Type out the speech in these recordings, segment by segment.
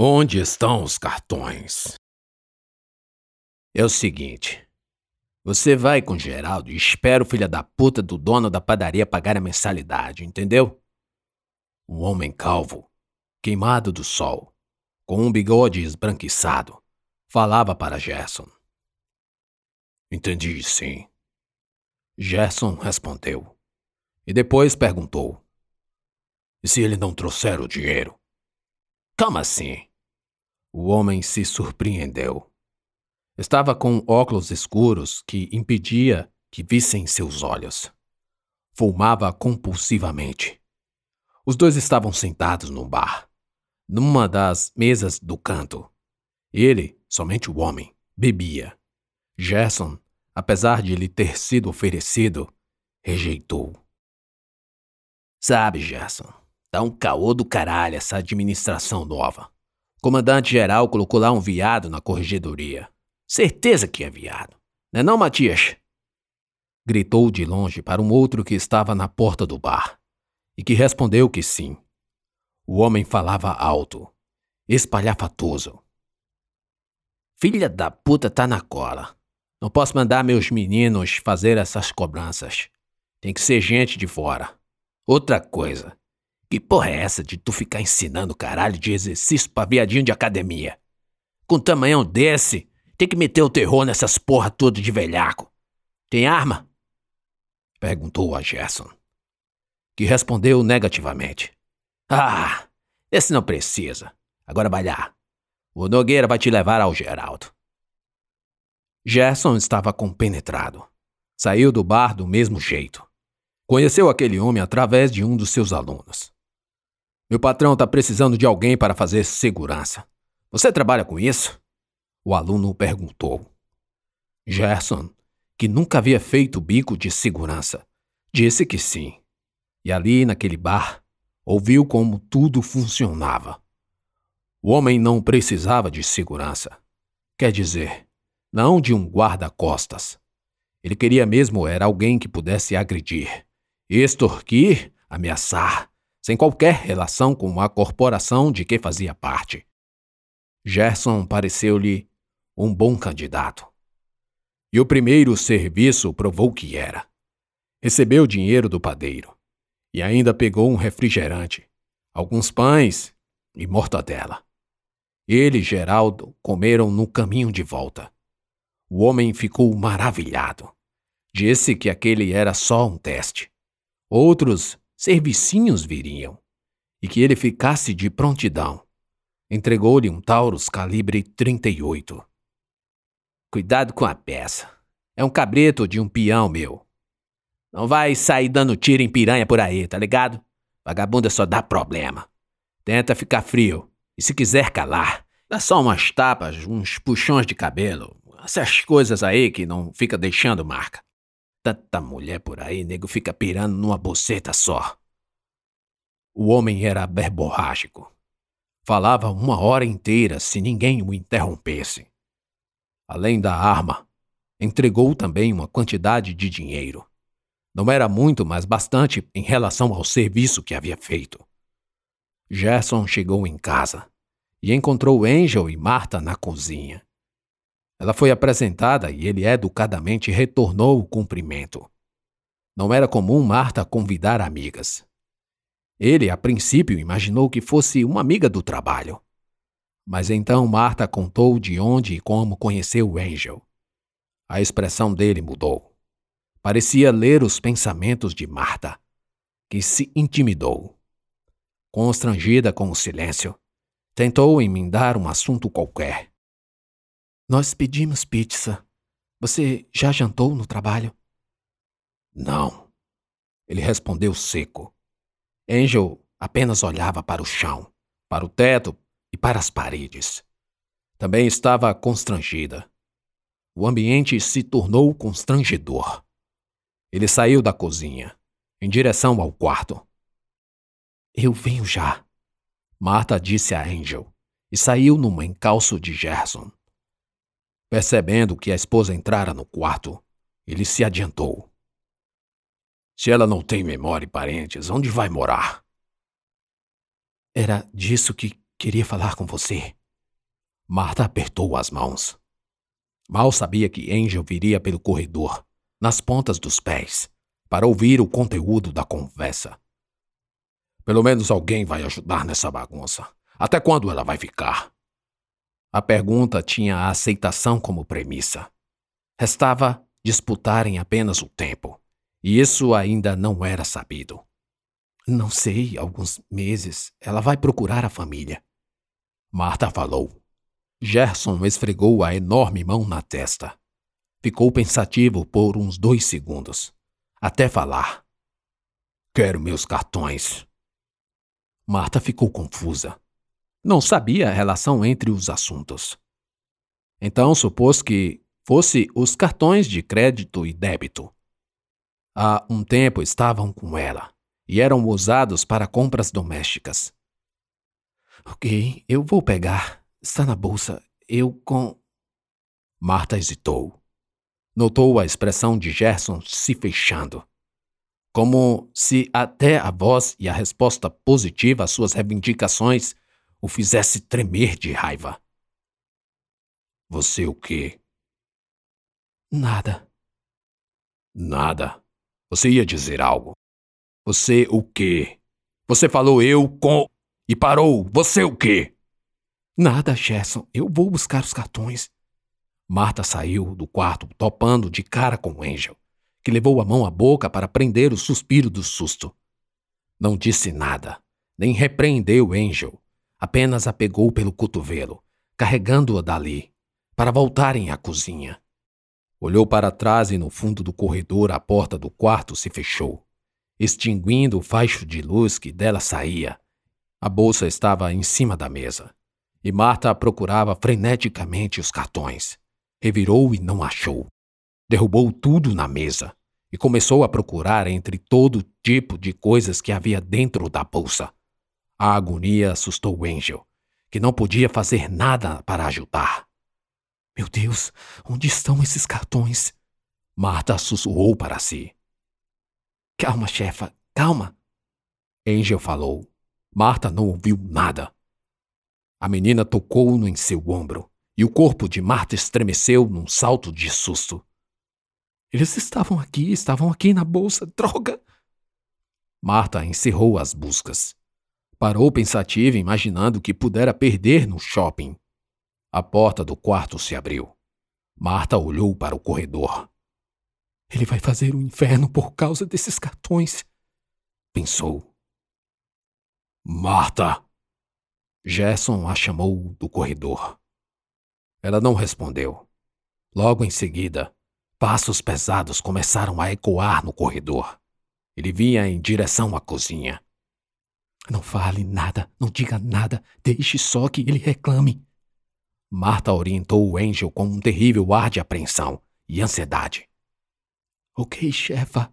Onde estão os cartões? É o seguinte. Você vai com Geraldo e espera o filho da puta do dono da padaria pagar a mensalidade, entendeu? Um homem calvo, queimado do sol, com um bigode esbranquiçado, falava para Gerson. Entendi, sim. Gerson respondeu. E depois perguntou: E se ele não trouxer o dinheiro? Como assim? O homem se surpreendeu. Estava com óculos escuros que impedia que vissem seus olhos. Fumava compulsivamente. Os dois estavam sentados num bar, numa das mesas do canto. Ele, somente o homem, bebia. Gerson, apesar de lhe ter sido oferecido, rejeitou. Sabe, Gerson, tá um caô do caralho essa administração nova. Comandante-geral colocou lá um viado na corregedoria. Certeza que é viado. Não é não, Matias? Gritou de longe para um outro que estava na porta do bar, e que respondeu que sim. O homem falava alto, espalhafatoso. Filha da puta tá na cola. Não posso mandar meus meninos fazer essas cobranças. Tem que ser gente de fora. Outra coisa, que porra é essa de tu ficar ensinando caralho de exercício pra viadinho de academia? Com tamanhão desse, tem que meter o terror nessas porra toda de velhaco. Tem arma? Perguntou a Gerson, que respondeu negativamente. Ah, esse não precisa. Agora vai lá. O Nogueira vai te levar ao Geraldo. Gerson estava compenetrado. Saiu do bar do mesmo jeito. Conheceu aquele homem através de um dos seus alunos. Meu patrão está precisando de alguém para fazer segurança. Você trabalha com isso? O aluno perguntou. Gerson, que nunca havia feito bico de segurança, disse que sim. E ali, naquele bar, ouviu como tudo funcionava. O homem não precisava de segurança. Quer dizer, não de um guarda-costas. Ele queria mesmo era alguém que pudesse agredir, extorquir, ameaçar, sem qualquer relação com a corporação de que fazia parte. Gerson pareceu-lhe um bom candidato. E o primeiro serviço provou que era. Recebeu dinheiro do padeiro e ainda pegou um refrigerante, alguns pães e mortadela. Ele e Geraldo comeram no caminho de volta. O homem ficou maravilhado. Disse que aquele era só um teste. Outros servicinhos viriam, e que ele ficasse de prontidão. Entregou-lhe um Taurus calibre 38. Cuidado com a peça. É um cabreto de um peão meu. Não vai sair dando tiro em piranha por aí, tá ligado? Vagabunda só dá problema. Tenta ficar frio. E se quiser calar, dá só umas tapas, uns puxões de cabelo. Essas coisas aí que não fica deixando marca. Tanta mulher por aí, nego fica pirando numa boceta só. O homem era verborrágico. Falava uma hora inteira se ninguém o interrompesse. Além da arma, entregou também uma quantidade de dinheiro. Não era muito, mas bastante em relação ao serviço que havia feito. Gerson chegou em casa e encontrou Angel e Marta na cozinha. Ela foi apresentada e ele educadamente retornou o cumprimento. Não era comum Marta convidar amigas. Ele, a princípio, imaginou que fosse uma amiga do trabalho. Mas então Marta contou de onde e como conheceu Angel. A expressão dele mudou. Parecia ler os pensamentos de Marta, que se intimidou. Constrangida com o silêncio, tentou emendar um assunto qualquer nós pedimos pizza. Você já jantou no trabalho? Não. Ele respondeu seco. Angel apenas olhava para o chão, para o teto e para as paredes. Também estava constrangida. O ambiente se tornou constrangedor. Ele saiu da cozinha, em direção ao quarto. Eu venho já, Marta disse a Angel, e saiu num encalço de Gerson. Percebendo que a esposa entrara no quarto, ele se adiantou. Se ela não tem memória e parentes, onde vai morar? Era disso que queria falar com você. Marta apertou as mãos. Mal sabia que Angel viria pelo corredor, nas pontas dos pés, para ouvir o conteúdo da conversa. Pelo menos alguém vai ajudar nessa bagunça. Até quando ela vai ficar? A pergunta tinha a aceitação como premissa. Restava disputarem apenas o tempo, e isso ainda não era sabido. Não sei, alguns meses. Ela vai procurar a família. Marta falou. Gerson esfregou a enorme mão na testa. Ficou pensativo por uns dois segundos, até falar. Quero meus cartões. Marta ficou confusa. Não sabia a relação entre os assuntos. Então supôs que fosse os cartões de crédito e débito. Há um tempo estavam com ela e eram usados para compras domésticas. Ok, eu vou pegar. Está na bolsa. Eu com. Marta hesitou. Notou a expressão de Gerson se fechando. Como se até a voz e a resposta positiva às suas reivindicações o fizesse tremer de raiva. Você o quê? Nada. Nada. Você ia dizer algo. Você o quê? Você falou eu com. E parou. Você o quê? Nada, Gerson. Eu vou buscar os cartões. Marta saiu do quarto, topando de cara com Angel, que levou a mão à boca para prender o suspiro do susto. Não disse nada, nem repreendeu Angel, apenas a pegou pelo cotovelo, carregando-a dali, para voltarem à cozinha. Olhou para trás e no fundo do corredor a porta do quarto se fechou extinguindo o faixo de luz que dela saía. A bolsa estava em cima da mesa, e Marta procurava freneticamente os cartões. Revirou e não achou. Derrubou tudo na mesa e começou a procurar entre todo tipo de coisas que havia dentro da bolsa. A agonia assustou Angel, que não podia fazer nada para ajudar. Meu Deus, onde estão esses cartões? Marta sussurrou para si. Calma, chefa, calma. Angel falou. Marta não ouviu nada. A menina tocou-no em seu ombro e o corpo de Marta estremeceu num salto de susto. Eles estavam aqui, estavam aqui na bolsa, droga! Marta encerrou as buscas. Parou pensativa, imaginando que pudera perder no shopping. A porta do quarto se abriu. Marta olhou para o corredor. Ele vai fazer o um inferno por causa desses cartões. Pensou. Marta! Gerson a chamou do corredor. Ela não respondeu. Logo em seguida, passos pesados começaram a ecoar no corredor. Ele vinha em direção à cozinha. Não fale nada, não diga nada, deixe só que ele reclame. Marta orientou o Angel com um terrível ar de apreensão e ansiedade. Ok, chefa.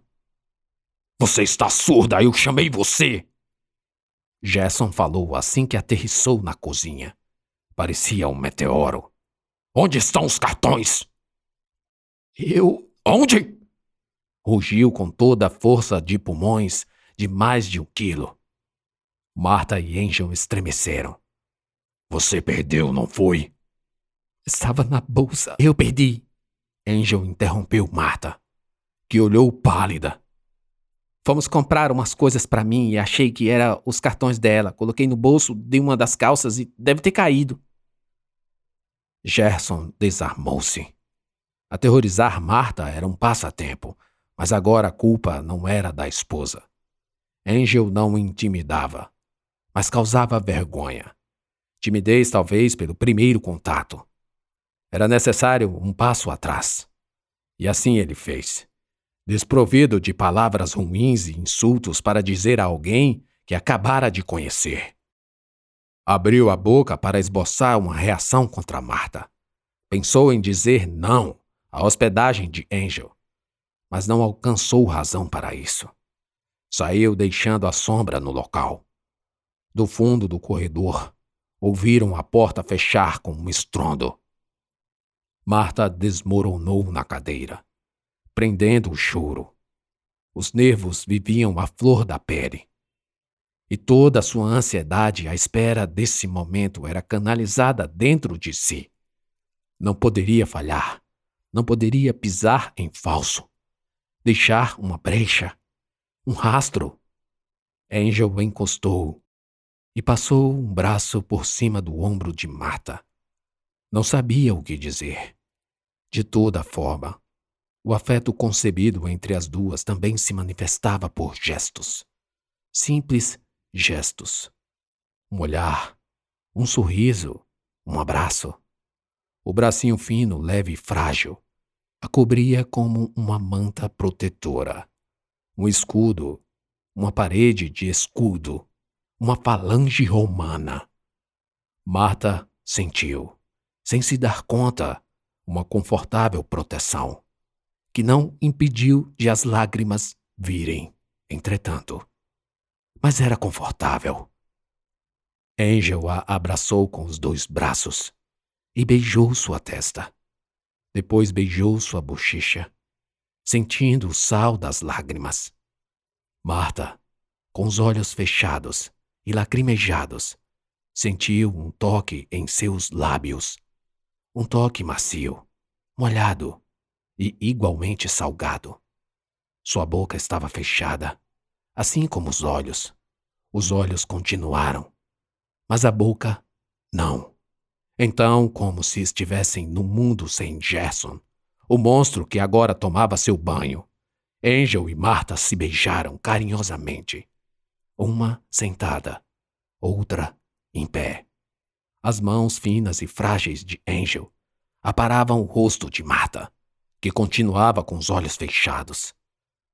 Você está surda, eu chamei você! Gerson falou assim que aterrissou na cozinha. Parecia um meteoro. Onde estão os cartões? Eu. Onde? Rugiu com toda a força de pulmões de mais de um quilo. Marta e Angel estremeceram. Você perdeu, não foi? Estava na bolsa. Eu perdi. Angel interrompeu Marta que olhou pálida. Fomos comprar umas coisas para mim e achei que era os cartões dela. Coloquei no bolso de uma das calças e deve ter caído. Gerson desarmou-se. Aterrorizar Marta era um passatempo, mas agora a culpa não era da esposa. Angel não intimidava, mas causava vergonha. Timidez, talvez, pelo primeiro contato. Era necessário um passo atrás. E assim ele fez desprovido de palavras ruins e insultos para dizer a alguém que acabara de conhecer. Abriu a boca para esboçar uma reação contra Marta. Pensou em dizer não à hospedagem de Angel, mas não alcançou razão para isso. Saiu deixando a sombra no local. Do fundo do corredor, ouviram a porta fechar com um estrondo. Marta desmoronou na cadeira prendendo o choro. Os nervos viviam à flor da pele. E toda a sua ansiedade à espera desse momento era canalizada dentro de si. Não poderia falhar, não poderia pisar em falso, deixar uma brecha, um rastro. Angel encostou e passou um braço por cima do ombro de Marta. Não sabia o que dizer. De toda forma, o afeto concebido entre as duas também se manifestava por gestos. Simples gestos. Um olhar, um sorriso, um abraço. O bracinho fino, leve e frágil a cobria como uma manta protetora. Um escudo, uma parede de escudo, uma falange romana. Marta sentiu, sem se dar conta, uma confortável proteção, que não impediu de as lágrimas virem, entretanto mas era confortável. Angel a abraçou com os dois braços e beijou sua testa. Depois beijou sua bochecha, sentindo o sal das lágrimas. Marta, com os olhos fechados e lacrimejados, sentiu um toque em seus lábios. Um toque macio, molhado e igualmente salgado. Sua boca estava fechada, assim como os olhos. Os olhos continuaram, mas a boca não. Então, como se estivessem no mundo sem Gerson, o monstro que agora tomava seu banho, Angel e Marta se beijaram carinhosamente. Uma sentada, outra em pé. As mãos finas e frágeis de Angel aparavam o rosto de Marta, que continuava com os olhos fechados.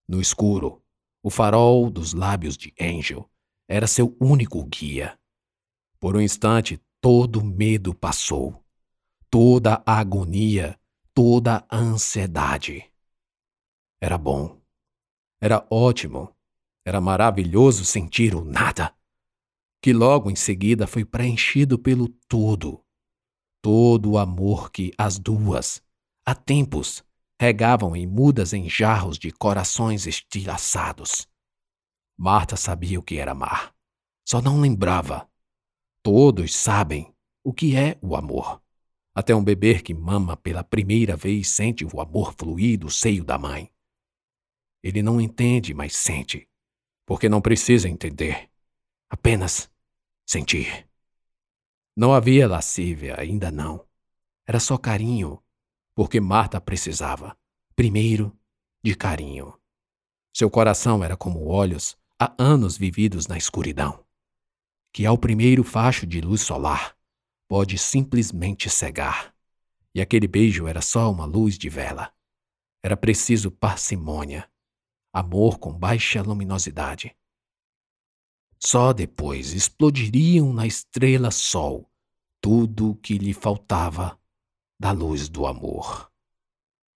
No escuro, o farol dos lábios de Angel era seu único guia. Por um instante, todo medo passou, toda a agonia, toda a ansiedade. Era bom, era ótimo, era maravilhoso sentir o nada, que logo em seguida foi preenchido pelo todo, todo o amor que as duas, há tempos, regavam em mudas em jarros de corações estilhaçados. Marta sabia o que era amar, só não lembrava. Todos sabem o que é o amor. Até um bebê que mama pela primeira vez sente o amor fluir do seio da mãe. Ele não entende, mas sente, porque não precisa entender, apenas sentir. Não havia lascívia, ainda não. Era só carinho porque Marta precisava, primeiro, de carinho. Seu coração era como olhos há anos vividos na escuridão, que ao primeiro facho de luz solar pode simplesmente cegar. E aquele beijo era só uma luz de vela. Era preciso parcimônia, amor com baixa luminosidade. Só depois explodiriam na estrela sol tudo o que lhe faltava da luz do amor.